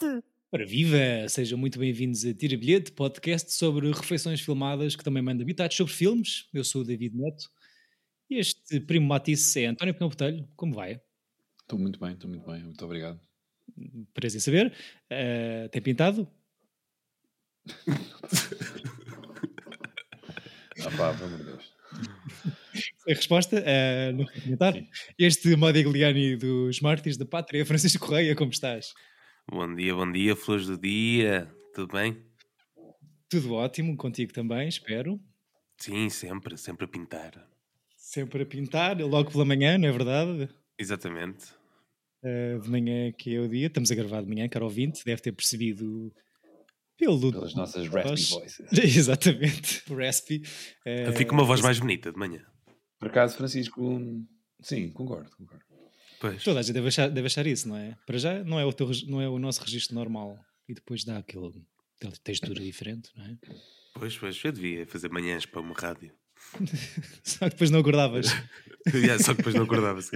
bilhete! Ora viva! Sejam muito bem-vindos a Tira Bilhete, podcast sobre refeições filmadas que também manda habitados sobre filmes. Eu sou o David Neto e este primo Matisse é António Pinhão Botelho. Como vai? Estou muito bem, estou muito bem, muito obrigado. Prazer em saber. Uh, tem pintado? ah pá, pelo amor de Deus. A resposta uh, no comentar. Este Modigliani dos Mártires da Pátria, Francisco Correia, como estás? Bom dia, bom dia, flores do dia, tudo bem? Tudo ótimo, contigo também, espero. Sim, sempre, sempre a pintar. Sempre a pintar, logo pela manhã, não é verdade? Exatamente. Uh, de manhã que é o dia, estamos a gravar de manhã, caro ouvinte, deve ter percebido pelo... Pelas nossas raspy voices. Exatamente, raspy. Uh, Fica uma voz mais bonita de manhã. Por acaso, Francisco, sim, concordo, concordo. Pois. Toda a gente deve achar, deve achar isso, não é? Para já não é, o teu, não é o nosso registro normal e depois dá aquele, aquela textura diferente, não é? Pois, pois, eu devia fazer manhãs para uma rádio. só que depois não acordavas. só que depois não acordavas.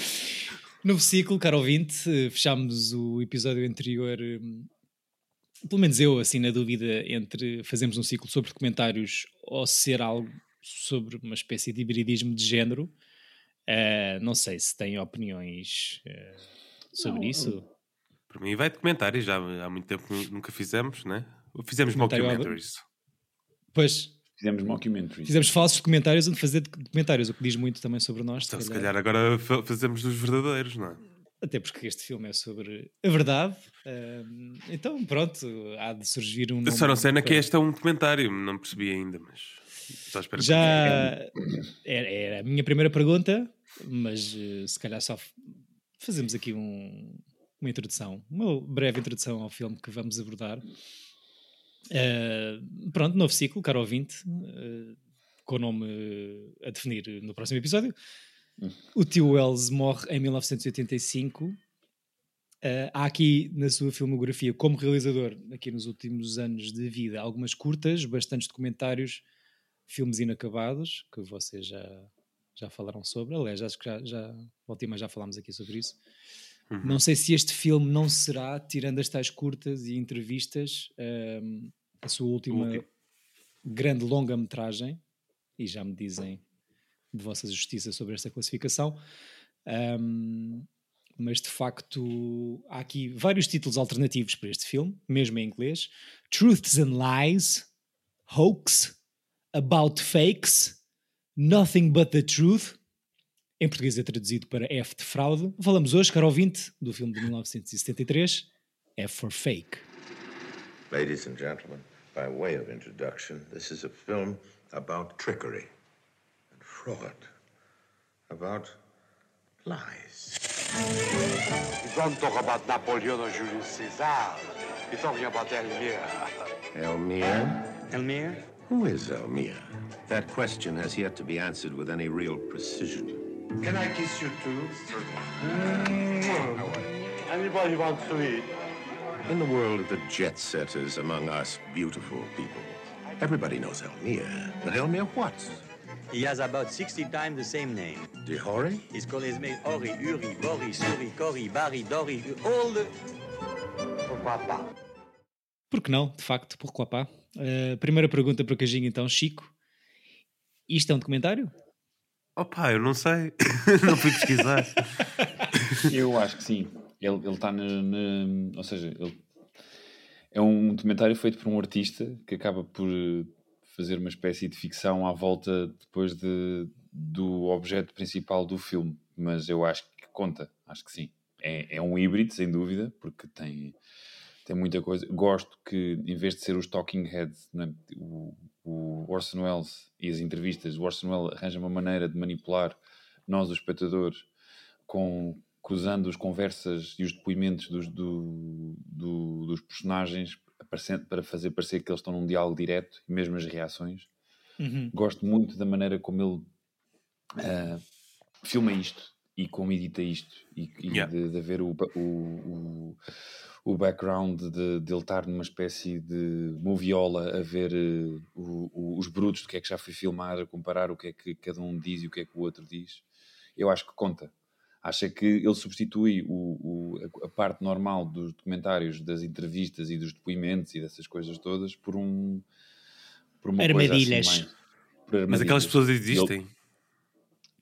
Novo ciclo, caro ouvinte, fechámos o episódio anterior, hum, pelo menos eu, assim, na dúvida entre fazermos um ciclo sobre documentários ou ser algo sobre uma espécie de hibridismo de género. Uh, não sei se têm opiniões uh, sobre não, isso. Para mim vai documentários, já há muito tempo nunca fizemos, né? Fizemos mockumentaries. Pois. Fizemos mockumentaries. Fizemos falsos documentários onde fazer documentários, o que diz muito também sobre nós. Então, se calhar agora fazemos dos verdadeiros, não é? Até porque este filme é sobre a verdade. Uh, então, pronto, há de surgir um. Só não sei na que este é um documentário, não percebi ainda, mas. Já era, era, a minha primeira pergunta, mas uh, se calhar só fazemos aqui um, uma introdução, uma breve introdução ao filme que vamos abordar. Uh, pronto, novo ciclo, caro ouvinte, uh, com o nome a definir no próximo episódio. O tio Wells morre em 1985. Uh, há aqui na sua filmografia, como realizador, aqui nos últimos anos de vida, algumas curtas, bastantes documentários filmes inacabados, que vocês já, já falaram sobre. Aliás, acho que já, já última já falámos aqui sobre isso. Uhum. Não sei se este filme não será, tirando as tais curtas e entrevistas, um, a sua última okay. grande longa-metragem, e já me dizem de vossa justiça sobre esta classificação. Um, mas de facto há aqui vários títulos alternativos para este filme, mesmo em inglês: Truths and Lies, Hoax, About Fakes, Nothing But the Truth. Em português é traduzido para F de fraude. Falamos hoje, caro ouvinte, do filme de 1973, F for Fake. Ladies and gentlemen, by way of introduction, this is a film about trickery and fraud, about lies. You don't talk about Napoleon or Julius Caesar. You're talking about Elmire. Elmire? Elmire? Who is Elmire? That question has yet to be answered with any real precision. Can I kiss you too? Mm. Anybody wants to eat? In the world of the jet setters among us beautiful people, everybody knows Elmire. But Elmire what? He has about 60 times the same name. Dihori? His called is made Ori, Uri, Bori, Suri, Kori, Bari, Dori, all the... Pourquoi pas? Por que não? De facto, pourquoi pas? Uh, primeira pergunta para o Cajinho, então, Chico. Isto é um documentário? Opa, eu não sei. não fui pesquisar. eu acho que sim. Ele está na, na, Ou seja, ele, é um documentário feito por um artista que acaba por fazer uma espécie de ficção à volta depois de, do objeto principal do filme. Mas eu acho que conta, acho que sim. É, é um híbrido, sem dúvida, porque tem tem muita coisa. Gosto que, em vez de ser os talking heads, é? o, o Orson Welles e as entrevistas, o Orson Welles arranja uma maneira de manipular nós, os espectadores, com, usando as conversas e os depoimentos dos, do, do, dos personagens para fazer parecer que eles estão num diálogo direto e mesmo as reações. Uhum. Gosto muito da maneira como ele uh, filma isto e como edita isto e, e yeah. de, de haver o, o, o o background de, de ele estar numa espécie de moviola a ver uh, o, o, os brutos do que é que já foi filmar, a comparar o que é que cada um diz e o que é que o outro diz. Eu acho que conta. Acha que ele substitui o, o, a parte normal dos documentários, das entrevistas e dos depoimentos e dessas coisas todas por um. Por uma armadilhas. Assim mais, por armadilhas. Mas aquelas pessoas existem.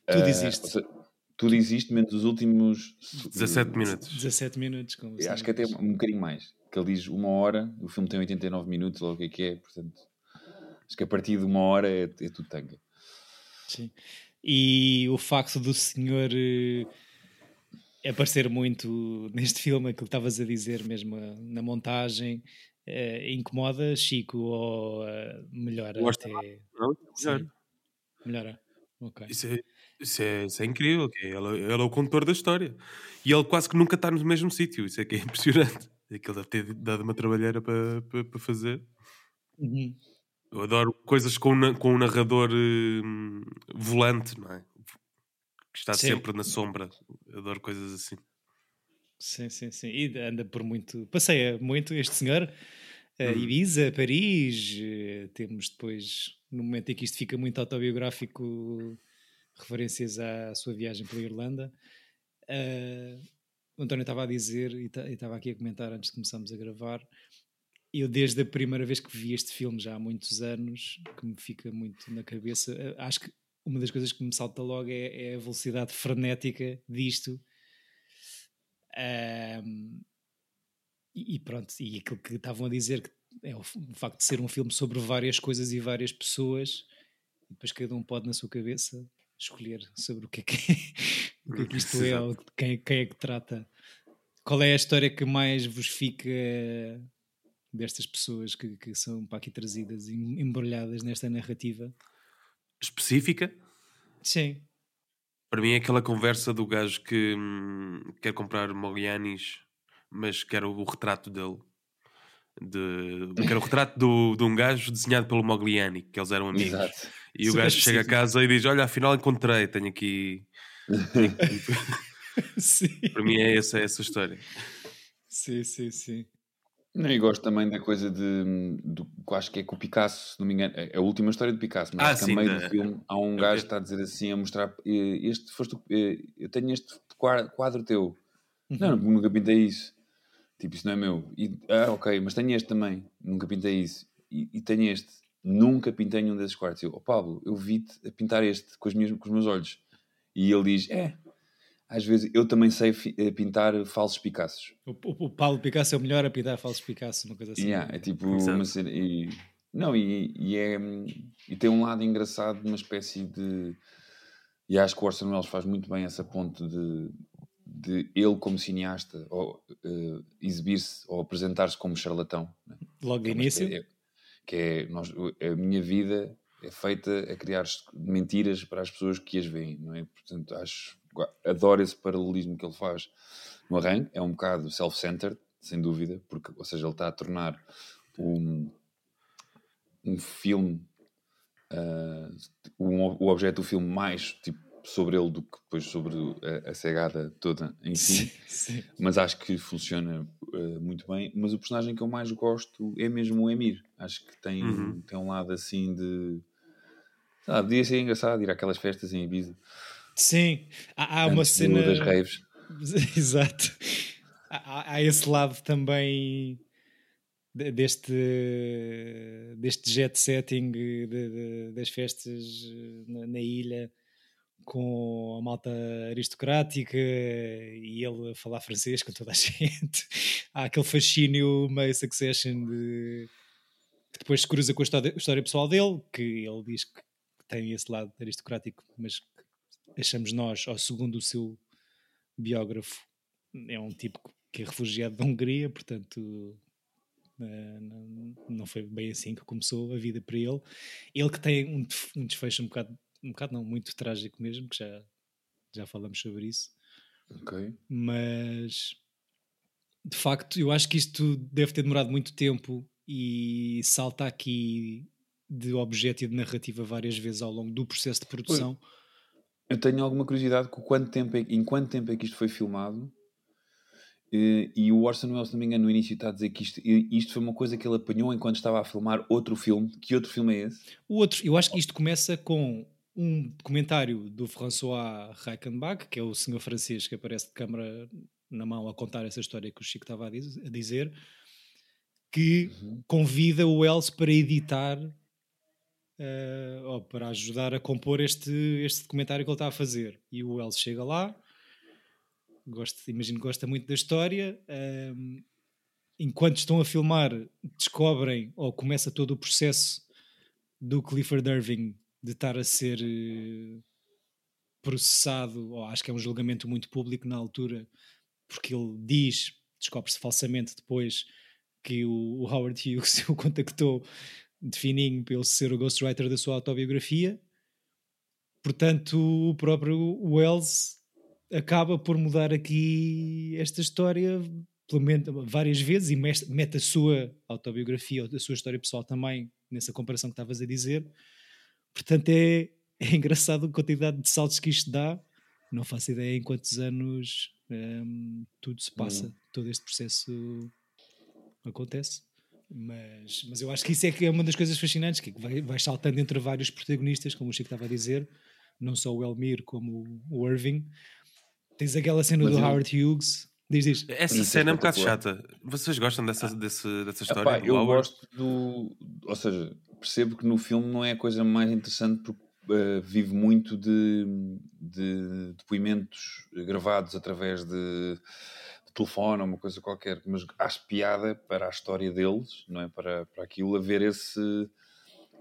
Ele, tudo existe. Uh, tudo existe, menos os últimos 17 minutos. 17 minutos. Como acho que até um bocadinho mais. Que ele diz uma hora, o filme tem 89 minutos, ou o que é que é, portanto. Acho que a partir de uma hora é, é tudo tanga. Sim. E o facto do senhor uh, aparecer muito neste filme, aquilo que estavas a dizer mesmo uh, na montagem, uh, incomoda Chico ou melhora até? Não, melhora. Melhora. Okay. Isso, é, isso, é, isso é incrível. Ele, ele, é o condutor da história. E ele quase que nunca está no mesmo sítio. Isso é que é impressionante. É que ele deve ter dado uma trabalheira para, para, para fazer. Uhum. Eu adoro coisas com, com um narrador uh, volante, não é? Que está sim. sempre na sombra. Eu adoro coisas assim. Sim, sim, sim. E anda por muito. Passeia muito este senhor. Uh, Ibiza, Paris. Uh, temos depois, no momento em que isto fica muito autobiográfico, referências à sua viagem pela Irlanda. Uh, o António estava a dizer, e estava aqui a comentar antes de começarmos a gravar, eu desde a primeira vez que vi este filme, já há muitos anos, que me fica muito na cabeça, eh, acho que uma das coisas que me salta logo é, é a velocidade frenética disto. Um, e, pronto, e aquilo que estavam a dizer que é o, facto de ser um filme sobre várias coisas e várias pessoas, e depois cada um pode na sua cabeça escolher sobre o que é que, o que, é que isto é, ou quem, quem é que trata. Qual é a história que mais vos fica destas pessoas que, que são para aqui trazidas, embrulhadas nesta narrativa. Específica? Sim. Para mim é aquela conversa do gajo que hum, quer comprar Moglianis, mas quer o, o retrato dele. De, quer o retrato do, de um gajo desenhado pelo Mogliani, que eles eram amigos. Exato. E o gajo chega a casa e diz: Olha, afinal encontrei, tenho aqui. Tenho aqui. Para mim é essa, é essa história. Sim, sim, sim. E gosto também da coisa de, do, acho que é com o Picasso, se não me engano, é a última história de Picasso, mas ah, acho que a meio do filme há um gajo que está a dizer assim, a mostrar, este foste, eu tenho este quadro teu. Uhum. Não, nunca pintei isso. Tipo, isso não é meu. E, ah, ok, mas tenho este também, nunca pintei isso. E, e tenho este, nunca pintei nenhum desses quadros. Eu, oh Pablo, eu vi-te a pintar este com, as minhas, com os meus olhos. E ele diz, é, às vezes eu também sei eh, pintar falsos Picassos. O, o, o, Paulo Picasso é o melhor a pintar falsos Picasso, uma coisa assim. Yeah, é tipo uma cena, e, não, e, e, é, e tem um lado engraçado, uma espécie de. E acho que o Orson Welles faz muito bem essa ponte de, de ele, como cineasta, ou, uh, exibir-se ou apresentar-se como charlatão. Né? Logo de início. É, que é, nós, a minha vida é feita a criar mentiras para as pessoas que as veem, não é? Portanto, acho adoro esse paralelismo que ele faz no arranque, é um bocado self-centered, sem dúvida, porque, ou seja, ele está a tornar um, um filme, uh, um, o objeto do filme mais tipo, sobre ele do que depois sobre a, a cegada toda em si, sim, sim. mas acho que funciona uh, muito bem. Mas o personagem que eu mais gosto é mesmo o Emir, acho que tem, uhum. tem um lado assim de. Ah, podia ser engraçado ir àquelas festas em Ibiza. Sim, há, há uma cena. das raves. Exato. Há, há, esse lado também deste, deste jet setting de, de, das festas na, na, ilha com a malta aristocrática e ele a falar francês com toda a gente. Há aquele fascínio meio succession de, que depois se cruza com a história, a história pessoal dele, que ele diz que tem esse lado aristocrático, mas achamos nós, ou segundo o seu biógrafo, é um tipo que é refugiado da Hungria, portanto eh, não foi bem assim que começou a vida para ele. Ele que tem um, um desfecho um bocado, um bocado não, muito trágico mesmo, que já, já falamos sobre isso. Ok. Mas de facto, eu acho que isto deve ter demorado muito tempo e salta aqui de objeto e de narrativa várias vezes ao longo do processo de produção. Eu tenho alguma curiosidade com quanto tempo é, em quanto tempo é que isto foi filmado. E, o Orson Welles, se não me engano, no início está a dizer que isto, isto foi uma coisa que ele apanhou enquanto estava a filmar outro filme. Que outro filme é esse? O outro, eu acho que isto começa com um documentário do François Reichenbach, que é o senhor francês que aparece de câmara na mão a contar essa história que o Chico estava a diz- a dizer, que convida o Wells para editar eh, ou para ajudar a compor este, este documentário que ele está a fazer. E o Wells chega lá, gosta, imagino que gosta muito da história. ehm, enquanto estão a filmar, descobrem ou começa todo o processo do Clifford Irving de estar a ser eh, processado, ou acho que é um julgamento muito público na altura, porque ele diz, descobre-se falsamente depois, que o, Howard Hughes o contactou de fininho ele ser o ghostwriter da sua autobiografia. Portanto, o próprio Wells acaba por mudar aqui esta história pelo menos várias vezes e mete a sua autobiografia a sua história pessoal também nessa comparação que estavas a dizer. Portanto, é, é engraçado a quantidade de saltos que isto dá. Não faço ideia em quantos anos hum, tudo se passa, todo este processo acontece. Mas, mas eu acho que isso é que é uma das coisas fascinantes, que vai, vai saltando entre vários protagonistas, como o Chico estava a dizer, não só o Elmir como o Irving. Tens aquela cena Mas do eu- Howard Hughes, diz diz. Essa é cena é um bocado chata. Vocês gostam dessa, desse, dessa história? Epá, eu Howard? gosto do. Ou seja, percebo que no filme não é a coisa mais interessante porque eh, vive muito de, de depoimentos gravados através de, de telefone ou uma coisa qualquer, mas acho piada para a história deles, não é? Para, para aquilo, haver esse,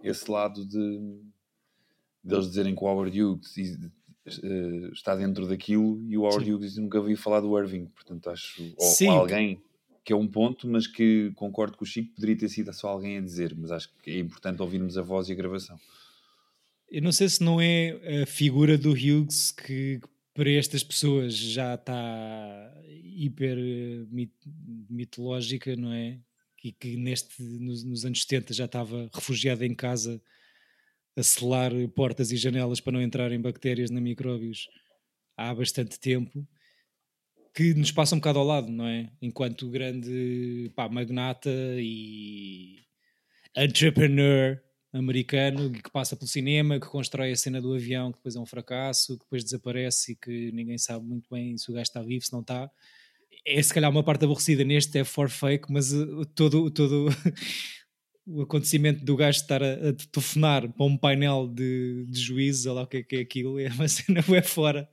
esse lado de deles dizerem que o Howard Hughes eh, está dentro daquilo e o Howard. Hughes nunca ouvi falar do Irving, portanto acho. Ou, Sim. alguém que é um ponto, mas que concordo com o Chico, poderia ter sido só alguém a dizer, mas acho que é importante ouvirmos a voz e a gravação. Eu não sei se não é a figura do Hughes que para estas pessoas já está hiper eh, mit- mitológica, não é? E que neste, nos, nos anos 70 já estava refugiado em casa a selar portas e janelas para não entrarem bactérias nem micróbios há bastante tempo que nos passa um bocado ao lado, não é? Enquanto grande pá, magnata e entrepreneur americano que passa pelo cinema, que constrói a cena do avião, que depois é um fracasso, que depois desaparece e que ninguém sabe muito bem se o gajo está vivo, se não está. É se calhar uma parte aborrecida neste é for fake, mas uh, todo, todo o acontecimento do gajo estar a, a telefonar para um painel de, de juízes, ou lá o que é que é aquilo, é uma cena é fora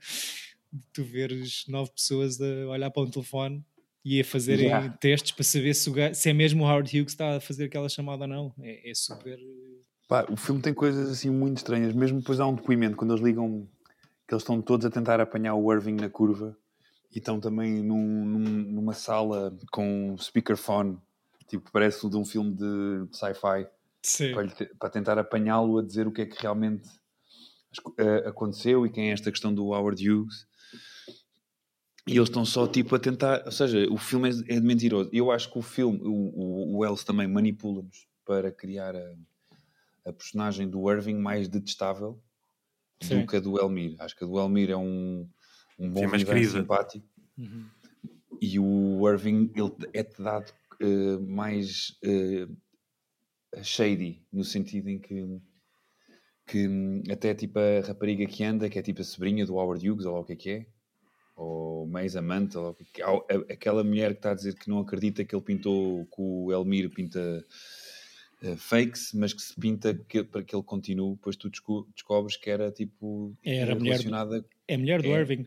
de tu veres nove pessoas a olhar para um telefone e a fazerem Yeah. testes para saber se, gajo- se é mesmo o Howard Hughes que está a fazer aquela chamada ou não. É, é super. Pá, o filme tem coisas assim muito estranhas, mesmo depois há um depoimento, quando eles ligam, que eles estão todos a tentar apanhar o Irving na curva e estão também num- num- numa sala com um speakerphone, tipo, parece o de um filme de, de sci-fi, para, para tentar apanhá-lo a dizer o que é que realmente eh, aconteceu e quem é esta questão do Howard Hughes. E eles estão só tipo a tentar, ou seja, o filme é, é mentiroso. Eu acho que o filme, o, o, o Wells também manipula-nos para criar a, a personagem do Irving mais detestável Sim. do que a do Elmir. Acho que a do Elmir é um, um bom Sim, mais vivan querida. simpático Uhum. e o Irving ele é-te dado eh, mais eh, shady, no sentido em que, que hum, até tipo a rapariga que anda, que é tipo a sobrinha do Howard Hughes, ou lá o que é que é, ou mais amante, ou que é que é, aquela mulher que está a dizer que não acredita que ele pintou, que o Elmir pinta eh, fakes, mas que se pinta que, para que ele continue, depois tu desco- descobres que era tipo Era a mulher do- relacionada É a mulher do É. Irving.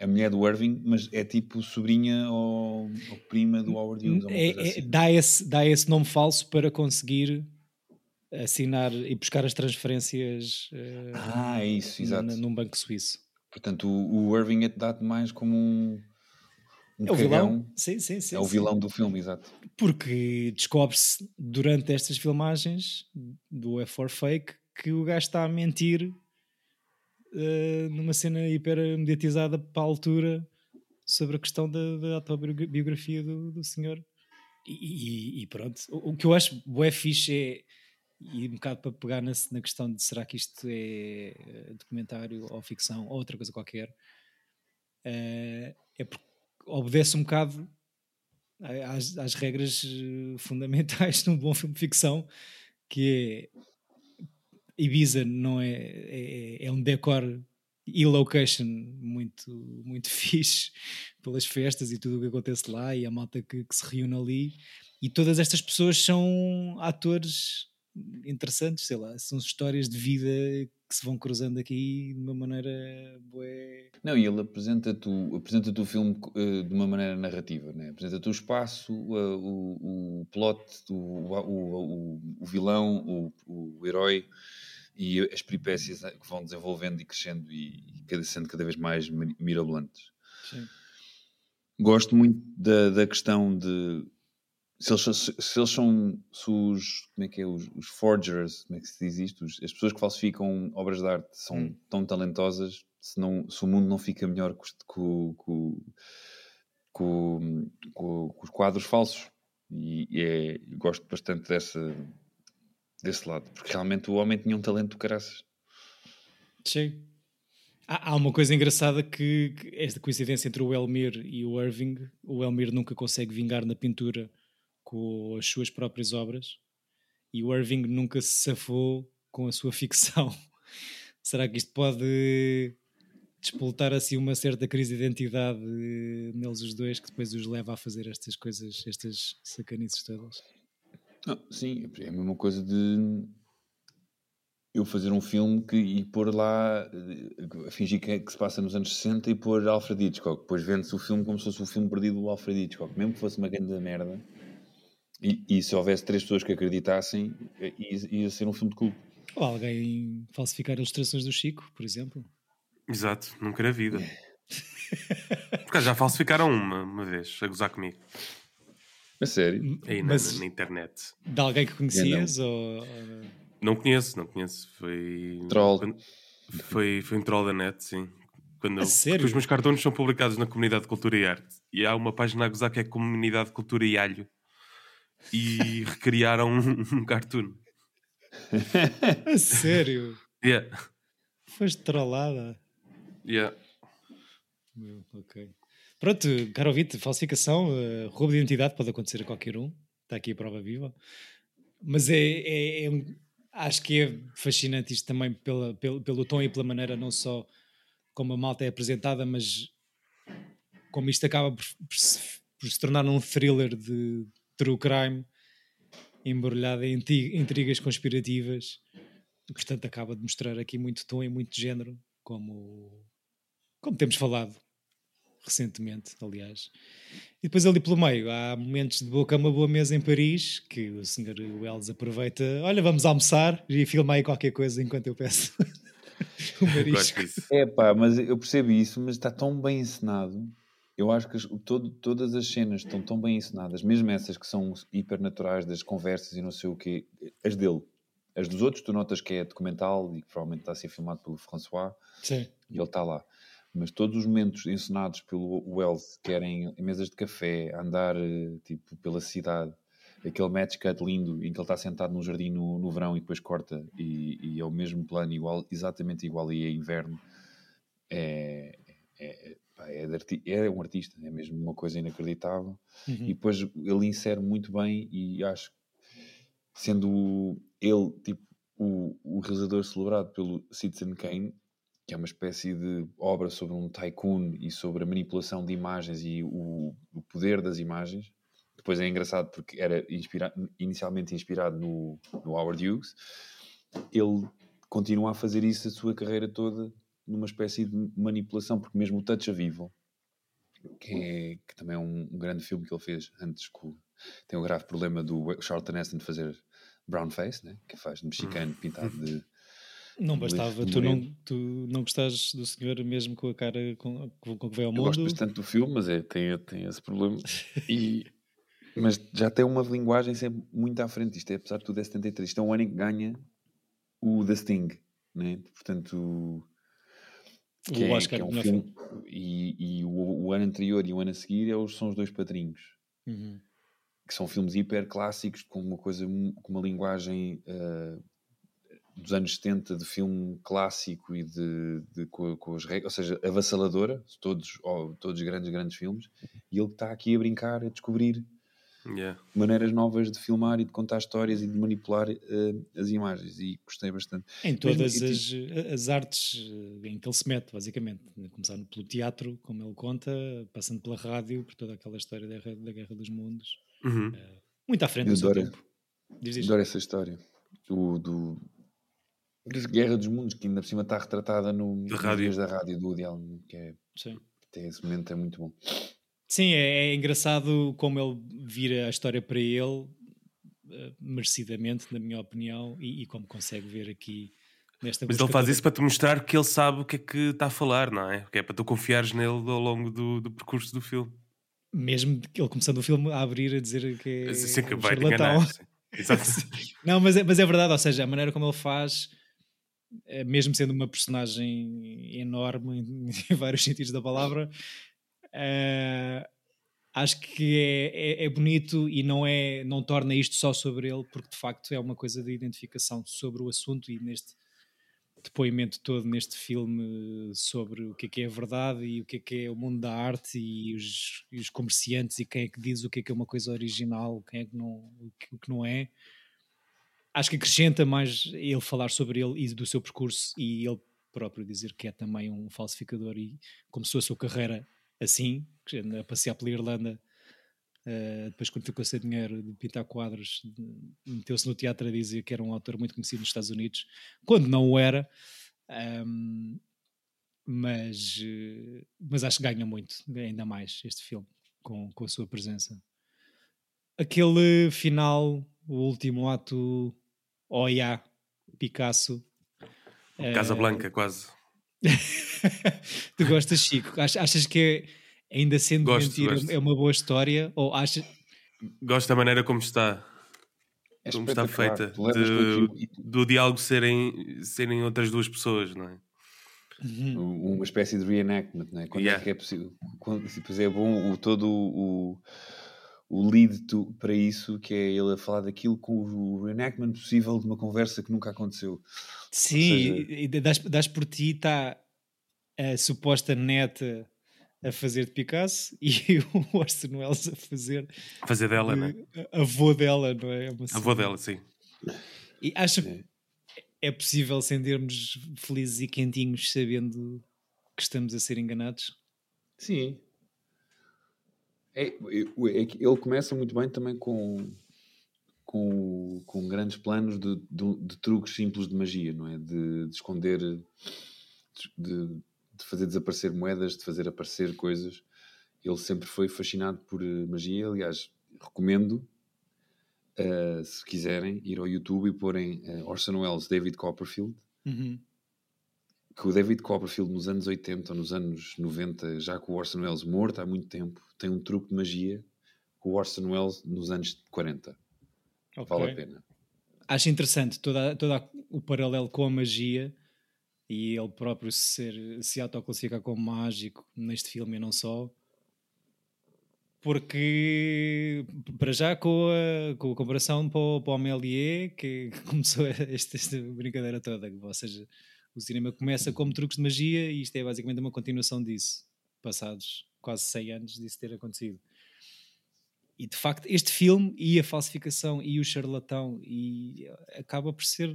A mulher do Irving, mas é tipo sobrinha ou, ou prima do Howard Hughes. É- é- assim. dá, esse, dá esse nome falso para conseguir assinar e buscar as transferências eh, Ah, é isso, exato. n- num banco suíço. Portanto, o, o Irving é dado mais como um, um É o vilão? Sim, sim, sim. é o sim. vilão do filme, exato. Porque descobre-se durante estas filmagens do F4 Fake que o gajo está a mentir eh, numa cena hiper mediatizada para a altura sobre a questão da, da autobiografia do, do senhor. E, e- e pronto. O, o que eu acho bué fixe é, e um bocado para pegar na, na questão de será que isto é eh, documentário ou ficção ou outra coisa qualquer, eh, é porque obedece um bocado às, às regras fundamentais de um bom filme de ficção, que Ibiza não é, é, é um decor e location muito, muito fixe pelas festas e tudo o que acontece lá e a malta que, que se reúne ali. E todas estas pessoas são atores interessantes, sei lá, são histórias de vida que se vão cruzando aqui de uma maneira bué... Não, e ele apresenta-te o, apresenta o filme uh, de uma maneira narrativa, né? apresenta-te o espaço, uh, o, o plot, o, o, o, vilão, o, o herói e as peripécias que vão desenvolvendo e crescendo e, e sendo cada vez mais mirabolantes. Sim. Gosto muito da, da questão de se eles, se eles são se os, como é que é, os, os, forgers, como é que se diz isto? As pessoas que falsificam obras de arte são hum. tão talentosas se, não, se o mundo não fica melhor com, com, com, com os quadros falsos. E, e é, gosto bastante dessa, desse lado, porque realmente o homem tinha um talento do caraças. Sim. Há, há uma coisa engraçada que, que, esta coincidência entre o Elmir e o Irving, o Elmir nunca consegue vingar na pintura com as suas próprias obras e o Irving nunca se safou com a sua ficção. Será que isto pode despoltar assim uma certa crise de identidade neles os dois que depois os leva a fazer estas coisas, estas sacanices todas? Sim, é a mesma coisa de eu fazer um filme que, e pôr lá, a fingir que, é, que, se passa nos anos 60 e pôr Alfred Hitchcock. Depois vende-se o filme como se fosse o filme perdido do Alfred Hitchcock, mesmo que fosse uma grande merda. E, e, se houvesse três pessoas que acreditassem, ia, ia ser um filme de culto. Ou alguém falsificar ilustrações do Chico, por exemplo. Exato, nunca na vida. Porque já falsificaram uma, uma vez, a gozar comigo. A sério? Aí na, Mas na, internet. De alguém que conhecias? Não. Ou... não conheço, não conheço. Foi. Troll. Foi, foi um troll da net, sim. Quando eu... sério? os meus cartões são publicados na comunidade de cultura e arte. E há uma página a gozar que é Comunidade de Cultura e Alho. E recriaram um, um cartoon. a sério? Yeah. Foste trollada. Yeah. ok. Pronto, caro ouvinte, falsificação, uh, roubo de identidade pode acontecer a qualquer um. Está aqui a prova viva. Mas é, é, é um, acho que é fascinante isto também pela, pelo, pelo tom e pela maneira, não só como a malta é apresentada, mas como isto acaba por, por, se, por se tornar um thriller de true crime embrulhado em intrigas conspirativas. Portanto, acaba de mostrar aqui muito tom e muito género, como, como temos falado recentemente, aliás. E depois ali pelo meio há momentos de boca a uma boa mesa em Paris que o senhor Wells aproveita, olha, vamos almoçar e filma aí qualquer coisa enquanto eu peço o marisco. É pá, mas eu percebo isso, mas está tão bem encenado. Eu acho que todo, todas as cenas estão tão bem encenadas, mesmo essas que são hipernaturais das conversas e não sei o quê, as dele. As dos outros, tu notas que é documental e que provavelmente está a ser filmado pelo François. Sim. E ele está lá mas todos os momentos encenados pelo Wells, querem mesas de café, andar eh, tipo pela cidade, aquele match cut lindo em que ele está sentado num jardim no, no verão e depois corta e, e, é o mesmo plano, igual, exatamente igual e é inverno, é, é, é, é, um artista, é mesmo uma coisa inacreditável. Uhum. E depois ele insere muito bem e acho sendo ele tipo o, o realizador celebrado pelo Citizen Kane que é uma espécie de obra sobre um tycoon e sobre a manipulação de imagens e o, o poder das imagens. Depois é engraçado porque era inspira inicialmente inspirado no, no Howard Hughes. Ele continua a fazer isso a sua carreira toda numa espécie de manipulação, porque mesmo o Touch of Evil, que, é, que também é um, um, grande filme que ele fez antes, tem o grave problema do Charlton Heston de fazer brown face, né? que faz de mexicano uhum. pintado de não bastava, tu não, tu não gostas do senhor mesmo com a cara com, com que veio ao mundo. Eu gosto bastante do filme, mas é, tem, tem esse problema. E, mas já tem uma linguagem sempre muito à frente. Isto é, apesar de tudo, é 73. Isto é um ano em que ganha o The Sting, né? portanto. Que o é, Oscar é um filme, filme. E, e o, o, ano anterior e o ano a seguir é os, são os dois padrinhos. Uhum. Que são filmes hiper clássicos, com uma coisa, com uma linguagem uh, dos anos 70 de filme clássico e de, de com, com as regras, ou seja, avassaladora, todos, oh, todos grandes, grandes filmes, e ele está aqui a brincar, a descobrir Yeah. maneiras novas de filmar e de contar histórias e de manipular eh, as imagens e gostei bastante. Em todas Mesmo- as, as artes eh, em que ele se mete, basicamente. Começando pelo teatro, como ele conta, passando pela rádio, por toda aquela história da, da Guerra dos Mundos. Uhum. Muito à frente Eu do seu adoro- tempo. Diz. Adoro essa história. Do, do, da Guerra dos Mundos, que ainda por cima está retratada no, nos rádio. dias da rádio do Woody Allen, que é, Sim. até esse momento é muito bom. Sim, é, é engraçado como ele vira a história para ele, eh, merecidamente, na minha opinião, e, e como consegue ver aqui nesta Mas ele faz isso para te mostrar que ele sabe o que é que está a falar, não é? Que é para tu confiares nele ao longo do, do percurso do filme. Mesmo ele começando o filme a abrir a dizer que é que um vai charlatão. enganar. sim. Exato. Não, mas é, mas é verdade, ou seja, a maneira como ele faz, eh, mesmo sendo uma personagem enorme em vários sentidos da palavra, eh, acho que é, é, é bonito e não, é, não torna isto só sobre ele, porque de facto é uma coisa de identificação sobre o assunto e neste depoimento todo neste filme sobre o que é que é a verdade e o que é que é o mundo da arte e os, e os comerciantes e quem é que diz o que é que é uma coisa original, quem é que não, o que, o que não é. Acho que acrescenta mais ele falar sobre ele e do seu percurso e ele próprio dizer que é também um falsificador e começou a sua carreira assim, a passear pela Irlanda eh, depois quando ficou sem dinheiro de pintar quadros meteu-se no teatro a dizer que era um autor muito conhecido nos Estados Unidos quando não o era Ahm, mas, eh, mas acho que ganha muito ainda mais este filme com, com a sua presença aquele final, o último ato, Oia, Picasso. eh, Casa Blanca, quase. tu gostas, Chico? Ach- Achas que é, ainda sendo Gosto, mentira gosto. é uma boa história? Ou achas. Gosto da maneira como está. É como está feita. De- do diálogo serem, serem outras duas pessoas, não é? Uhum. uma espécie de reenactment, não é? Quando Yeah. é que é possível? Quando, se depois é bom o, todo o, o lead to- para isso, que é ele a falar daquilo com o reenactment possível de uma conversa que nunca aconteceu. Sim, seja- e, das, das por ti está a suposta neta a fazer de Picasso e o Orson Welles a fazer Fazer dela, de não é? avô dela, não é? É uma A avó cena- dela, sim. E acho É. que é possível sentirmos felizes e quentinhos sabendo que estamos a ser enganados? Sim. É, é- ele começa muito bem também com, com, com grandes planos de, de, de truques simples de magia, não é? De, de esconder, de, fazer desaparecer moedas, de fazer aparecer coisas. Ele sempre foi fascinado por eh, magia. Aliás, recomendo, eh, se quiserem, ir ao YouTube e porem eh, Orson Welles, David Copperfield Uhum. Que o David Copperfield nos anos 80 ou nos anos 90, já com o Orson Welles morto há muito tempo, tem um truque de magia com o Orson Welles nos anos 40. Ok. Vale a pena. Acho interessante todo o paralelo com a magia e ele próprio ser, se autoclassificar como mágico neste filme e não só. Porque, para já, com a, com a comparação para o, para o Méliès, que começou este- esta brincadeira toda, ou seja, o cinema começa como truques de magia e isto é basicamente uma continuação disso, passados quase 100 anos disso ter acontecido. E de facto, este filme e a falsificação e o charlatão e acaba por ser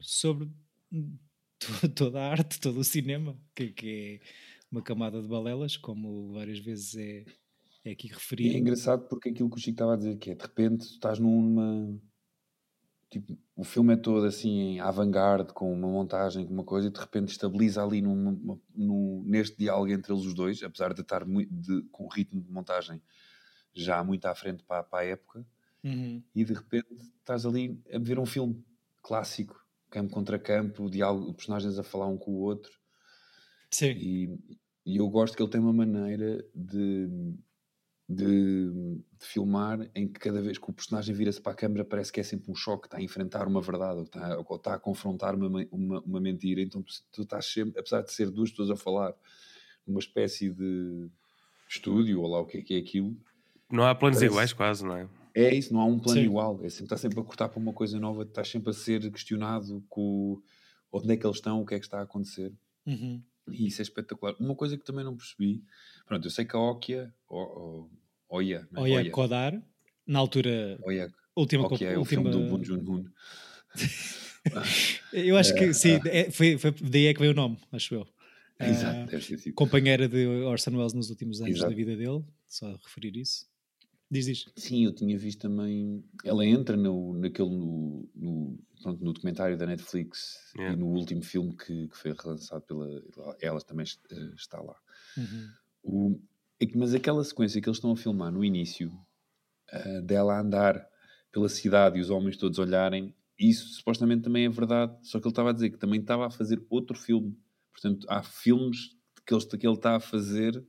sobre to- toda a arte, todo o cinema, que, que é uma camada de balelas, como várias vezes é, é aqui E é referido. engraçado porque aquilo que o Chico estava a dizer, que é de repente estás numa. Tipo, o filme é todo assim em avant-garde, com uma montagem, com uma coisa, e de repente estabiliza ali numa, uma- num- neste diálogo entre eles os dois, apesar de estar mui- de- com um ritmo de montagem já muito à frente para, para a época, Uhum. e de repente estás ali a ver um filme clássico, campo contra campo, o diálogo, personagens a falar um com o outro, Sim, e, e eu gosto que ele tem uma maneira de, de, de filmar em que cada vez que o personagem vira-se para a câmera parece que é sempre um choque, está a enfrentar uma verdade ou está, ou está a confrontar uma, uma, uma mentira. Então tu, tu estás sempre, apesar de ser duas pessoas a falar numa espécie de estúdio ou lá o que é que é aquilo, Não há planos Parece- iguais, quase, não é? é isso, não há um plano Sim. igual. É sempre, está sempre a cortar para uma coisa nova, estás sempre a ser questionado com onde é que eles estão, o que é que está a acontecer. Uhum. E isso é espetacular. Uma coisa que também não percebi, pronto, eu sei que a Okia, ou, ou Oia. não é? Oia Kodar, na altura, Oia. última... Ok, é o última... filme do Bong Joon-ho. Eu acho que sim, é, foi, foi daí é que veio o nome, acho eu. Ah, Exato, deve ter sido. companheira de Orson Welles nos últimos anos Exato. da vida dele, só a referir isso. Diz, diz. Sim, eu tinha visto também. Ela entra no, naquele no, no, pronto, no documentário da Netflix Yeah. e no último filme que, que foi relançado pela. Ela também eh, está lá. Uhum. O- é que- mas aquela sequência que eles estão a filmar no início, ah, dela andar pela cidade e os homens todos olharem, isso supostamente também é verdade. Só que ele estava a dizer que também estava a fazer outro filme. Portanto, há filmes que ele, que ele está a fazer,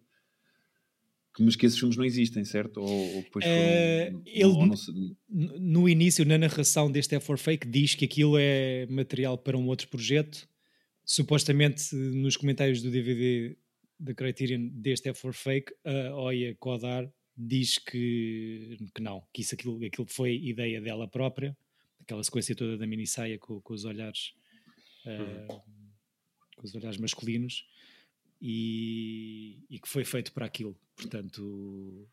que- mas que esses filmes não existem, certo? Ou, ou depois foram. Eh, ou- ele- ou No início, na narração deste F for Fake, diz que aquilo é material para um outro projeto. Supostamente, nos comentários do DVD da Criterion deste F for Fake, a Oya Kodar diz que, que não, que isso aquilo, aquilo foi ideia dela própria, aquela sequência toda da mini saia com, com os olhares eh, com os olhares masculinos e, e que foi feito para aquilo. Portanto,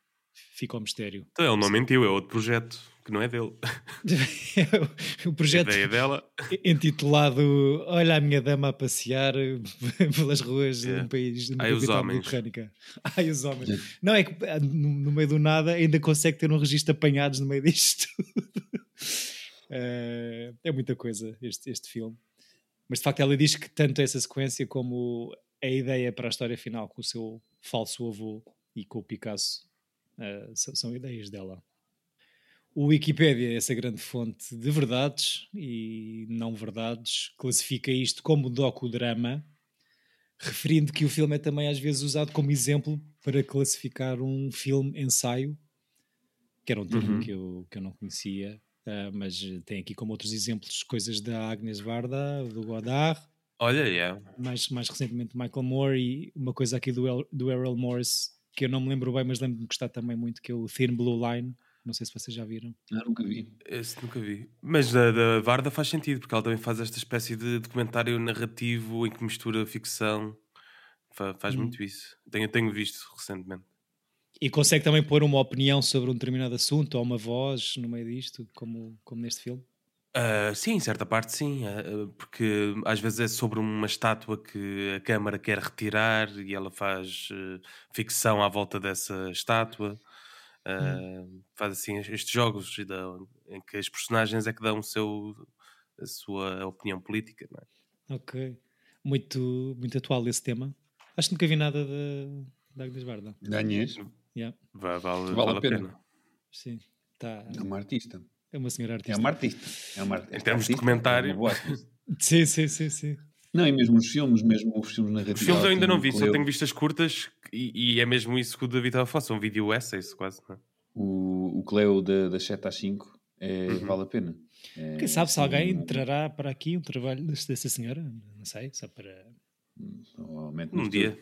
fica o mistério. Então ele não mentiu, é outro projeto que não é dele. o A projeto ideia dela. intitulado Olha a minha dama a passear pelas ruas de Yeah. um país de uma Ai, os homens. vulcânica. Ai, os homens. Não, é que ah, no, meio do nada ainda consegue ter um registro de apanhados no meio disto tudo. Eh, é muita coisa este, este filme. Mas de facto ela diz que tanto essa sequência como a ideia para a história final com o seu falso avô e com o Picasso eh, são, são ideias dela. O Wikipédia, essa grande fonte de verdades e não verdades, classifica isto como docudrama, referindo que o filme é também às vezes usado como exemplo para classificar um filme ensaio, que era um termo Uhum. que, eu, que eu não conhecia, ah, mas tem aqui como outros exemplos coisas da Agnes Varda, do Godard, Olha, yeah. mais, mais recentemente Michael Moore e uma coisa aqui do, El, do Errol Morris que eu não me lembro bem, mas lembro-me que está também muito, que é o Thin Blue Line. Não sei se vocês já viram. Ah, nunca vi. Esse nunca vi. Mas da, da Varda faz sentido, porque ela também faz esta espécie de documentário narrativo em que mistura ficção. Fa- faz Hum. muito isso. Tenho, tenho visto recentemente. E consegue também pôr uma opinião sobre um determinado assunto ou uma voz no meio disto, como, como neste filme. Ah, sim, em certa parte sim, ah, porque às vezes é sobre uma estátua que a Câmara quer retirar e ela faz eh, ficção à volta dessa estátua. Ah, Faz assim estes jogos dá- em que as personagens é que dão o seu, a sua opinião política. Não é? Ok. Muito, muito atual esse tema. Acho que nunca vi nada da, da Agnes Varda. Da Agnès, Yeah, Va- Vale, Vale vale a a pena. pena. sim. Tá. é uma artista. É uma senhora É artista. uma artista. É uma art- Em termos de artista documentário. é uma boa atriz. Sim, sim, sim, sim. Não, e mesmo os filmes, mesmo os filmes narrativos. Os filmes eu ainda não vi, só ele. tenho visto as curtas e, e é mesmo isso que o David estava a falar, são vídeo essays quase. Não é? O, o Cleo da, das 7 às 5 é, Uhum. vale a pena. É, Quem sabe se alguém um- trará para aqui um trabalho dessa senhora? Não sei, só para. Provavelmente Um dia.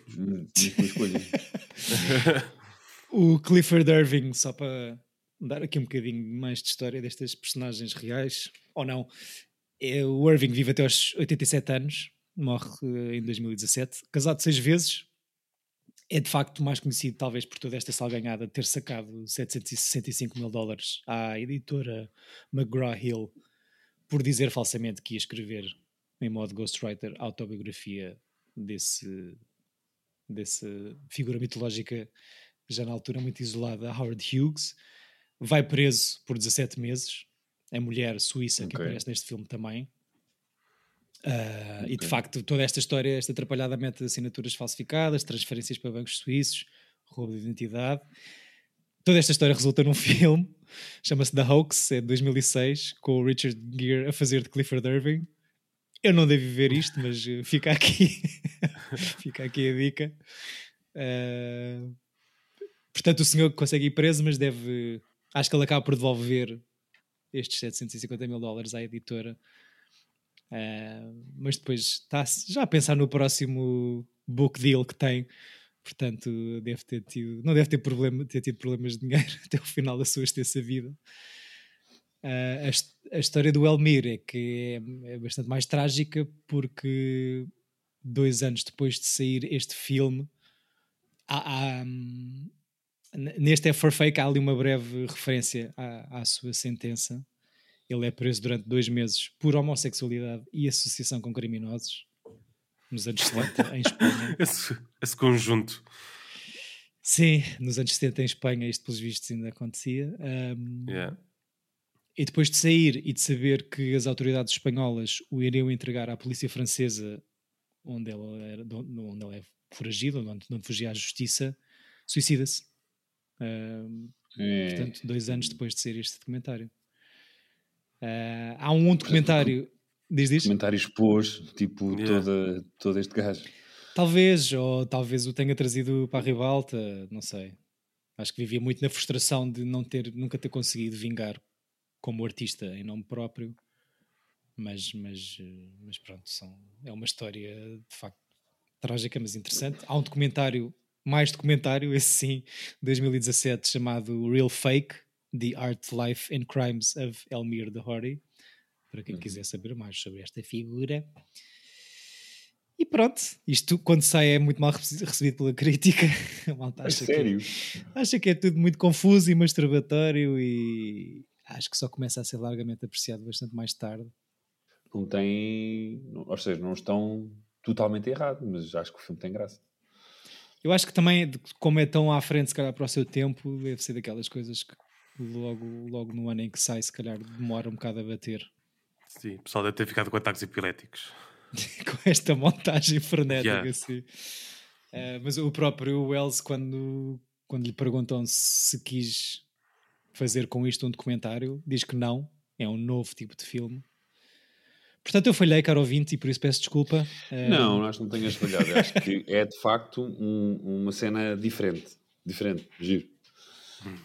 tuas escolhas. O Clifford Irving, só para dar aqui um bocadinho mais de história destas personagens reais, ou não. É, o Irving vive até aos 87 anos, morre eh, em 2017, casado seis vezes. É de facto mais conhecido, talvez, por toda esta salganhada de ter sacado 765 mil dólares à editora McGraw-Hill por dizer falsamente que ia escrever, em modo ghostwriter, a autobiografia desse, desse figura mitológica já na altura muito isolada, Howard Hughes, vai preso por 17 meses, a mulher suíça que Ok. aparece neste filme também. Ah, E de facto, toda esta história, esta atrapalhadamente de assinaturas falsificadas, transferências para bancos suíços, roubo de identidade. Toda esta história resulta num filme, chama-se The Hoax, é de 2006, com o Richard Gere a fazer de Clifford Irving. Eu não devo ver isto, mas eh, fica aqui, fica aqui a dica. Ah, portanto, o senhor consegue ir preso, mas deve. Acho que ele acaba por devolver estes 750 mil dólares à editora. Ah, mas depois está já a pensar no próximo book deal que tem. Portanto, deve ter tido, não deve ter, problema, ter tido problemas de dinheiro até o final da sua extensa vida. Ah, a, a história do Elmir é que é, é bastante mais trágica porque dois anos depois de sair este filme há, há, hum, Neste é for fake, há ali uma breve referência à, à sua sentença. Ele é preso durante dois meses por homossexualidade e associação com criminosos nos anos 70 em Espanha. Esse, esse conjunto. Sim, nos anos 70 em Espanha isto pelos vistos ainda acontecia. Ahm, Yeah. E depois de sair e de saber que as autoridades espanholas o iriam entregar à polícia francesa, onde ele, era, de onde onde ele é foragido, onde, onde fugia à justiça, suicida-se. Ahm, É, portanto, dois anos depois de sair este documentário. Ah, há um documentário. Diz, diz? comentário expôs, tipo, Yeah. toda, todo este gajo. Talvez, ou talvez o tenha trazido para a ribalta, não sei. Acho que vivia muito na frustração de não ter, nunca ter conseguido vingar como artista em nome próprio. Mas, mas, mas pronto, são, é uma história de facto trágica, mas interessante. Há um documentário, mais documentário, esse sim, 2017, chamado Real Fake: The Art, Life and Crimes of Elmir Dahori. Para quem quiser saber mais sobre esta figura. E pronto, isto quando sai é muito mal rece- recebido pela crítica. A malta acha, sério? Que, acha que é tudo muito confuso e masturbatório e acho que só começa a ser largamente apreciado bastante mais tarde. Não tem. Ou seja, não estão totalmente errados, mas acho que o filme tem graça. Eu acho que também, como é tão à frente, se calhar, para o seu tempo, deve ser daquelas coisas que logo, logo no ano em que sai, se calhar demora um bocado a bater. Sim, o pessoal deve ter ficado com ataques epiléticos. com esta montagem frenética, Yeah. assim. Eh, mas o próprio Wells, quando, quando lhe perguntam se quis fazer com isto um documentário, diz que não, é um novo tipo de filme. Portanto, eu falhei, caro ouvinte, e por isso peço desculpa. Não, acho que não tenhas falhado. Acho que é de facto um- uma cena diferente. Diferente, giro.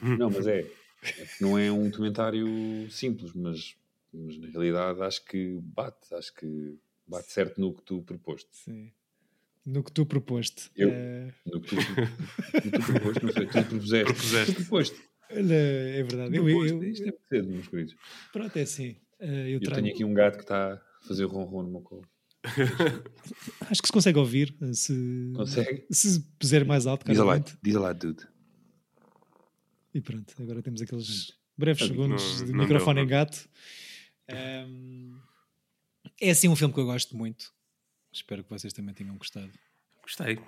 Não, mas é. É Não é um documentário simples, mas, mas na realidade acho que bate. Acho que bate certo no que tu proposte. Sim. No que tu proposte. Eu? Eh, No que tu, no que tu proposte, não sei, tu propuseste. Propuseste. Tu proposte. olha, é verdade. Eu, eu-. Isto é muito cedo, meus queridos. pronto, é assim. Eh, eu Eu tenho aqui um gato que está a fazer ronron no meu colo. Acho que se consegue ouvir. eh, Se, Consegue? se puser mais alto, Diz lá, diz lá, dude. E pronto, agora temos aqueles breves Não, segundos não de deu, microfone não. em gato. Ahm, é assim um filme que eu gosto muito. Espero que vocês também tenham gostado. Gostei.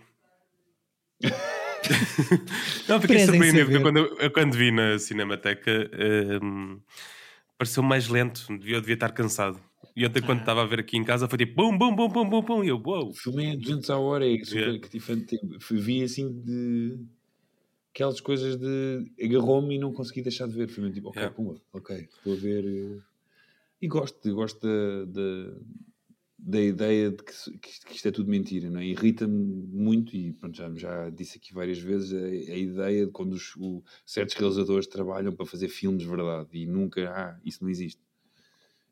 não, fiquei surpreendido quando, eu, eu quando vi na Cinemateca hum, pareceu mais lento. Devia, eu devia estar cansado. E ontem, Ah. quando estava a ver aqui em casa, foi tipo bum, bum, bum, bum, bum, bum. E eu, uou. O filme é 200 a hora, é super Yeah. cativante. Vi assim de. Aquelas coisas de. Agarrou-me e não consegui deixar de ver. Foi mesmo tipo, ok, Yeah. ok, estou a ver. eh, E gosto, gosto da, da, da ideia de que, que isto- é tudo mentira, não é? Irrita-me muito e pronto, já, já disse aqui várias vezes a, a ideia de quando os, o- certos realizadores trabalham para fazer filmes de verdade e nunca, ah, isso não existe.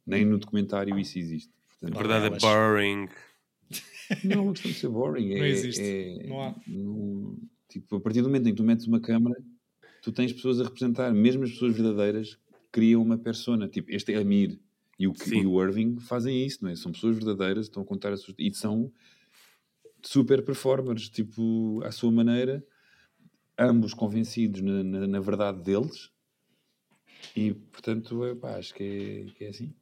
Nem no documentário isso existe. A Portanto, verdade é boring. não é uma questão de ser boring. É, Não existe. é- Não há. não- tipo, a partir do momento em que tu metes uma câmara, tu tens pessoas a representar. Mesmo as pessoas verdadeiras criam uma persona. Tipo, este é Amir e o, Sim. e o Irving fazem isso, não é? São pessoas verdadeiras, estão a contar as suas... E são super performers, tipo, à sua maneira, ambos convencidos na, na, na verdade deles. E, portanto, é, pá, acho que é, que é assim.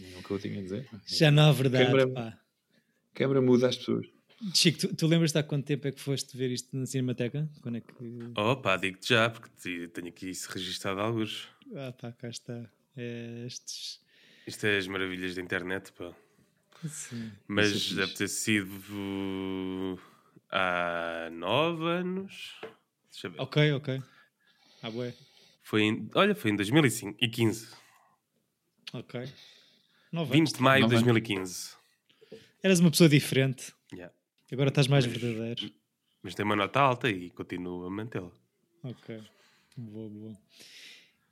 É o que eu tinha a dizer. Já não há verdade. Câmara- pá. A câmara muda as pessoas. Chico, tu, tu lembras-te há quanto tempo é que foste ver isto na Cinemateca? Quando é que. Opa, digo-te já, porque te- tenho aqui isso registado alguns. Ah, pá, cá está. É, estes. Isto é as maravilhas da internet, pá. Sim. Mas é deve ter sido há nove anos. Deixa eu ver. Ok, ok. Ah, bué. Foi em, olha, foi em 2015. Ok. Nove 20 anos. de maio de Nove anos. 2015. Eras uma pessoa diferente. Yeah. Agora estás mais Mas- verdadeiro. Mas tem uma nota alta e continuo a mantê-la. Ok. Boa, boa.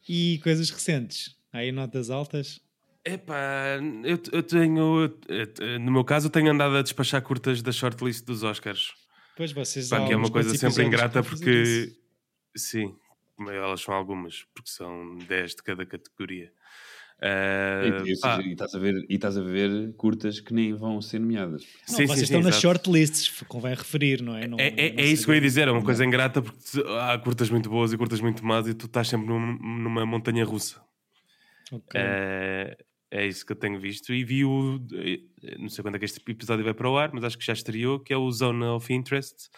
E coisas recentes? Há aí notas altas? Epá, eu, eu tenho. eu- no meu caso, eu tenho andado a despachar curtas da shortlist dos Oscars. Pois vocês Pá, que é uma coisa sempre ingrata porque. Sim. elas são algumas, porque são 10 de cada categoria. E, Ah, e- seja, e estás a ver, e estás a ver curtas que nem vão ser nomeadas. Não, sim, vocês sim, estão sim, nas shortlists, convém referir, não é? Não- É, é, não é isso que eu ia dizer, é uma coisa ingrata porque há curtas muito boas e curtas muito más e tu estás sempre num- numa montanha russa. Ok. É, é isso que eu tenho visto e vi o. eh, Não sei quando é que este episódio vai para o ar, mas acho que já estreou, que é o Zone of Interest,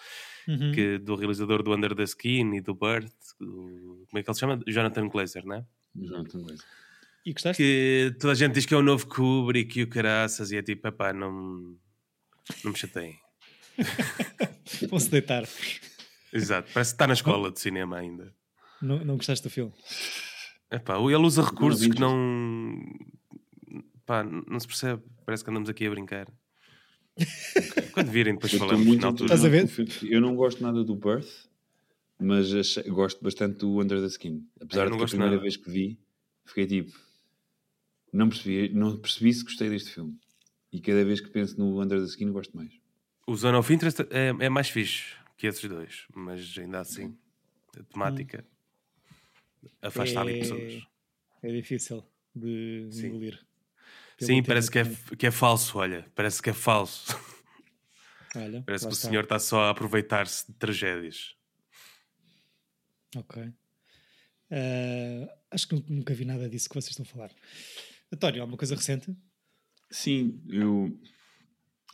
Uhum. que, do realizador do Under the Skin e do Birth, do- como é que ele se chama? Jonathan Glazer, não é? Jonathan Glazer. E gostaste? Que toda a gente diz que é o novo Kubrick e o caraças, e é tipo, epá, não, não me chateiem. Vão-se deitar. Exato, parece que está na escola de cinema ainda. Não, não gostaste do filme? Epá, ele usa recursos Zone of que não. Pá, não se percebe. Parece que andamos aqui a brincar. Quando virem, depois Eu estou falamos muito na. Estás a ver? Eu não gosto nada do Birth, mas achei- gosto bastante do Under the Skin. Apesar de que a primeira nada. vez que vi, fiquei tipo, não percebi, não percebi se gostei deste filme. E cada vez que penso no Under the Skin, gosto mais. O Zone of Interest é, é mais fixe que esses dois, mas ainda assim, a temática afasta ali É- pessoas. É difícil de Sim. engolir. Sim, parece que é, que é falso, olha. Parece que é falso. Olha, Parece que o está. senhor está só a aproveitar-se de tragédias. Ok. Ah, acho que nu- nunca vi nada disso que vocês estão a falar. António, alguma coisa recente? Sim, eu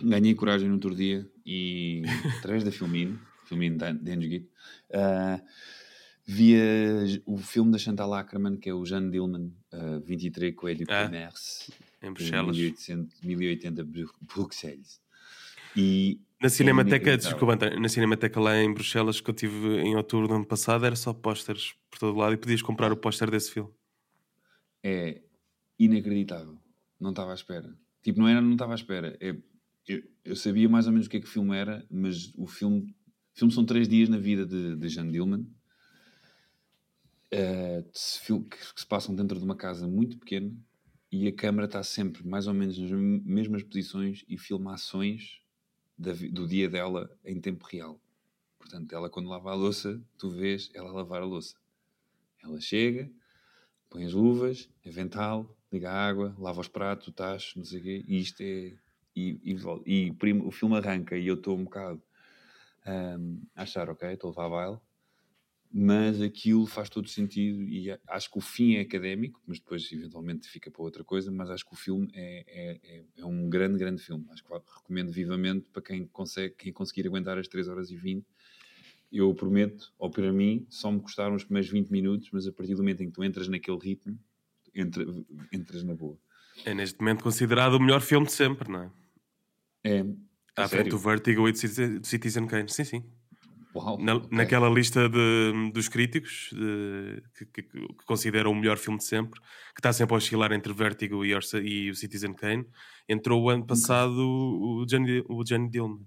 ganhei coragem no outro dia e através da Filmino, Filmino da de Engesguito, ah, via o filme da Chantal Ackerman, que é o Jeanne Dillman, uh, 23 Coelho Ah, Commerce, Em Bruxelas. 1800, 1080 Bru- Bruxelas. E Na Cinemateca, inacreditável. desculpa, António, na Cinemateca lá em Bruxelas que eu tive em outubro do ano passado era só pósteres por todo lado e podias comprar o póster desse filme. é inacreditável. Não estava à espera. Tipo, não era, não estava à espera. É- eu, eu sabia mais ou menos o que é que o filme era, mas o filme, o filme são três dias na vida de, de Jeanne Dillman, se que, que se passam dentro de uma casa muito pequena e a câmara está sempre mais ou menos nas mesmas posições e filma ações da do dia dela em tempo real. Portanto, ela quando lava a louça, tu vês ela lavar a louça. Ela chega, põe as luvas, avental, liga a água, lava os pratos, o tacho, não sei o quê, e isto é. E, e, e prim- o filme arranca e eu estou um bocado hum, a achar, ok, estou a levar a baile, mas aquilo faz todo sentido e acho que o fim é académico, mas depois eventualmente fica para outra coisa, mas acho que o filme é, é, é, é um grande, grande filme. Acho que recomendo vivamente para quem consegue, quem conseguir aguentar as 3 horas e 20 eu prometo, ou para mim, só me custaram os primeiros 20 minutos, mas a partir do momento em que tu entras naquele ritmo, entra, entras na boa. É neste momento considerado o melhor filme de sempre, não é? É, À a frente do Vertigo e do Citizen Kane. Sim, sim. Uau, Na- ok. Naquela lista de- dos críticos de- que, que- que consideram o melhor filme de sempre, que está sempre a oscilar entre Vertigo e, Orsa- e o Citizen Kane, entrou o ano passado o Johnny, o Johnny Dillman.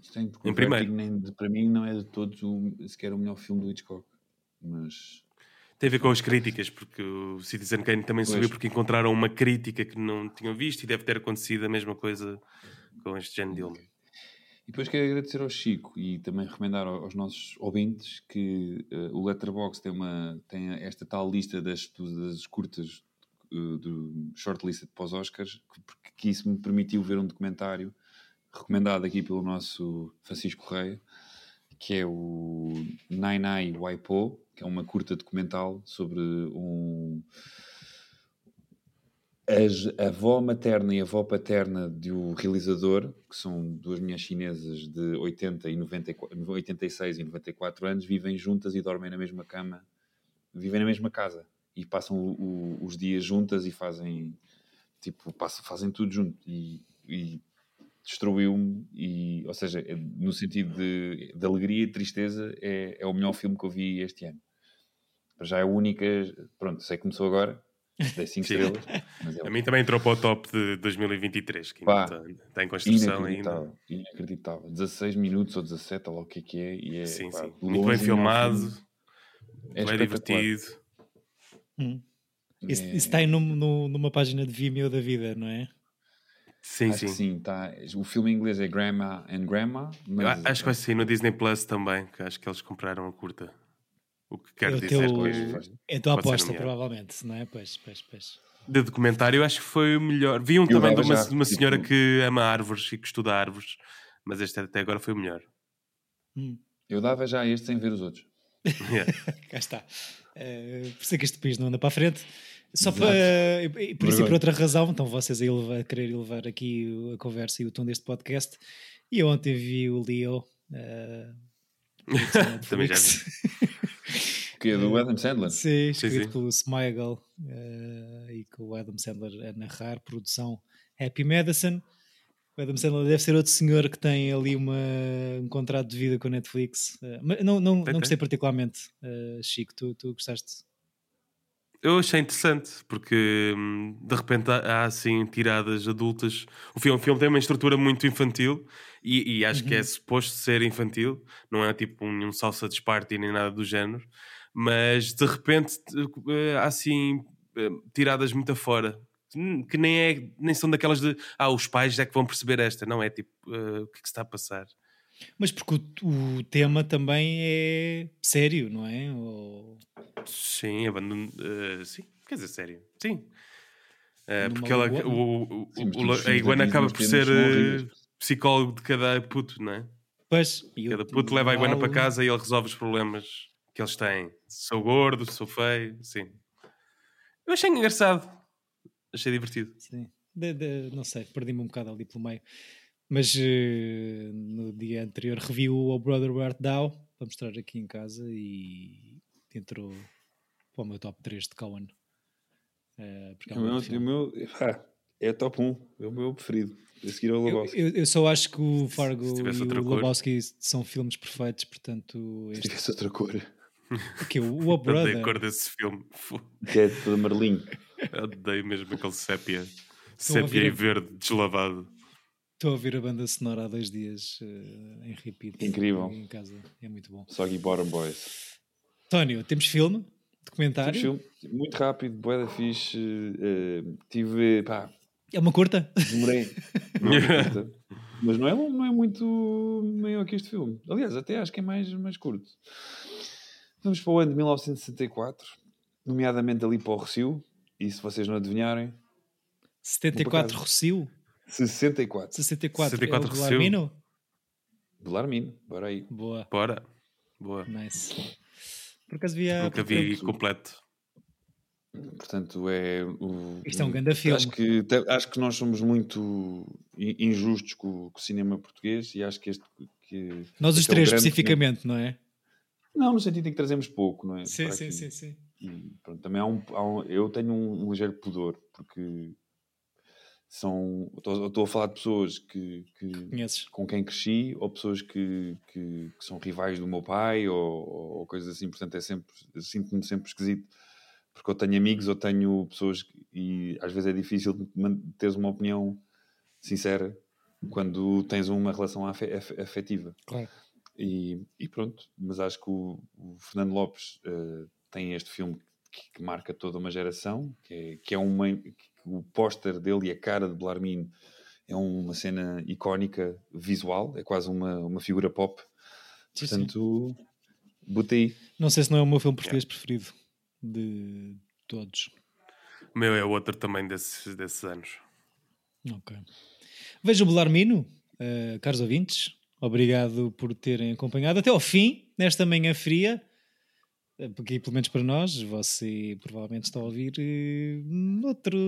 Sim, porque em primeiro. Nem para mim não é de todos o, sequer o melhor filme do Hitchcock. Mas Tem a ver com as críticas, porque o Citizen Kane também Pois. subiu porque encontraram uma crítica que não tinham visto e deve ter acontecido a mesma coisa com este Johnny Dillman. E depois quero agradecer ao Chico e também recomendar ao- aos nossos ouvintes que eh, o Letterboxd tem, tem esta tal lista das, das curtas eh, do shortlisted para os Oscars, que, que isso me permitiu ver um documentário recomendado aqui pelo nosso Francisco Correia, que é o Nai Nai Waipo, que é uma curta documental sobre um a avó materna e a avó paterna do realizador, que são duas mulheres chinesas de 80 e 94, 86 e 94 anos, vivem juntas e dormem na mesma cama, vivem na mesma casa e passam o- o- os dias juntas e fazem tipo, passam, fazem tudo junto e, e destruiu-me e, ou seja, é- no sentido de, de alegria e tristeza é, é o melhor filme que eu vi este ano. Já é a única, pronto, sei que começou agora, dei 5 Sim. estrelas, mas é A mim também entrou para o top de 2023, que ainda Pá. está, está em construção ainda. Inacreditável, inacreditável. 16 minutos ou 17, ou lá o que é que é. E é Sim, pá, sim. Muito bem filmado, é, espetacular. divertido. Hum. Isso, É- isso está aí num- num- numa página de Vimeo da vida, não é? Sim, Acho sim. que sim, tá. O filme em inglês é Grandma and Grandma, mas acho que vai sair no Disney Plus também, que acho que eles compraram a curta. O que quer É dizer teu- que É a tua aposta, provavelmente, não é? Pois, pois, pois. de documentário, eu acho que foi o melhor. Vi um também de uma, de uma tipo- senhora que ama árvores e que estuda árvores, mas este até agora foi o melhor. Hum, Eu dava já este sem ver os outros. Yeah. cá está. Eh, por isso é que este país não anda para a frente. Só Exato. para. e- e Por isso e por outra razão, então vocês a, elevar, a querer elevar aqui a conversa e o tom deste podcast. E eu ontem vi o Leo. eh, Também já Netflix. Que é do Adam Sandler. Sim, escrito sim. pelo Smigel eh, e com o Adam Sandler a narrar, produção Happy Medicine. O Adam Sandler deve ser outro senhor que tem ali uma, um contrato de vida com a Netflix. Eh, mas não, não, Tem, não gostei particularmente, eh, Chico. Tu, tu gostaste? Eu achei interessante, porque hum, de repente há, há, assim tiradas adultas. O filme, o filme tem uma estrutura muito infantil e, e acho que é suposto ser infantil, não é tipo um, um salsa de Sparty nem nada do género, mas de repente eh, há assim eh, tiradas muito afora. hum, Que nem, é, nem são daquelas de ah, os pais é que vão perceber esta, não é tipo eh, o que é que se está a passar. Mas porque o, o tema também é sério, não é? Ou- Sim, abandono. eh, sim, quer dizer, sério. Sim. Numa porque ela, iguana? o, o- Sim, a iguana acaba por ser psicólogo de cada puto, não é? Pois, Cada o- puto leva a iguana para casa e ele resolve os problemas que eles têm. Sou gordo, sou feio, sim. Eu achei engraçado. Achei divertido. Sim. De- de- não sei, perdi-me um bocado ali pelo meio. Mas eh, no dia anterior revi o O Brother Where Art Thou para mostrar aqui em casa e entrou para o meu top 3 de Cohen. Eh, porque é um O meu, pá, é top 1. É o meu preferido. A seguir ao eu, Lebowski. eu- eu só acho que o Fargo se e tivesse o outra cor. Lebowski são filmes perfeitos, portanto, Se este, tivesse outra cor. Que o O Odeio a Brother cor desse filme. Que é de Marlim. Odeio mesmo aquele sépia. Sépia e a- verde deslavado. Estou a ouvir a banda sonora há dois dias eh, em repeat. Incrível. Em casa. É muito bom. Soggy Bottom Boys. Tónio, temos filme? Documentário? Temos filme muito rápido, boeda fixe. eh, tive, pá, É uma curta? demorei. Não é curta, mas não é, não é muito maior que este filme. Aliás, até acho que é mais, mais curto. Vamos para o ano de 1964, nomeadamente ali para o Recio. E se vocês não adivinharem, 74 acaso. Rocio? 64. 64, 64 é o do Rocio. Larmino? Belarmino, bora aí. Boa, Bora. Boa. nice. Por acaso vi a... Nunca vi completo. Portanto, é o. Isto é um grande filme. Acho que, te- acho que nós somos muito in- injustos com, com o cinema português e acho que este. Que, Nós os é um três grande especificamente, não é? Não, no sentido em que trazemos pouco, não é? Sim, sim, sim, sim. E pronto, também há um, há um- Eu tenho um, um ligeiro pudor, porque são. Estou a falar de pessoas que, que, Conheces? com quem cresci ou pessoas que, que, que são rivais do meu pai ou, ou, ou coisas assim, portanto é sempre. Sinto-me sempre esquisito. Porque eu tenho amigos, eu tenho pessoas que- e às vezes é difícil teres uma opinião sincera quando tens uma relação afe- afe- afetiva. Claro. E, e pronto, mas acho que o, o Fernando Lopes eh, tem este filme que, que marca toda uma geração, que é, que é uma, que o póster dele e a cara de Belarmino é uma cena icónica visual, é quase uma, uma figura pop. Sim. Portanto, botei. Não sei se não é o meu filme português preferido de todos. O meu é outro também desses, desses anos. Ok. Veja o Belarmino, eh, caros ouvintes. Obrigado por terem acompanhado até ao fim, nesta manhã fria. Porque, pelo menos para nós, você provavelmente está a ouvir eh, noutro,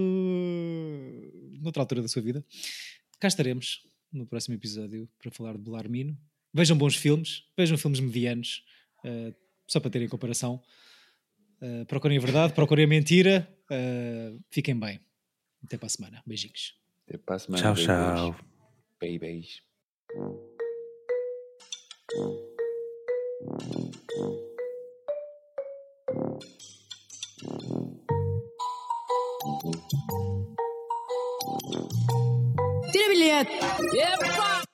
noutra altura da sua vida. Cá estaremos no próximo episódio para falar de Belarmino. Vejam bons filmes, vejam filmes medianos, eh, só para terem comparação. Eh, procurem a verdade, procurem a mentira. eh, fiquem bem. Até para a semana. Beijinhos. Até para a semana. Tchau, beijos. tchau. Babies. Tira bilhete! Epa!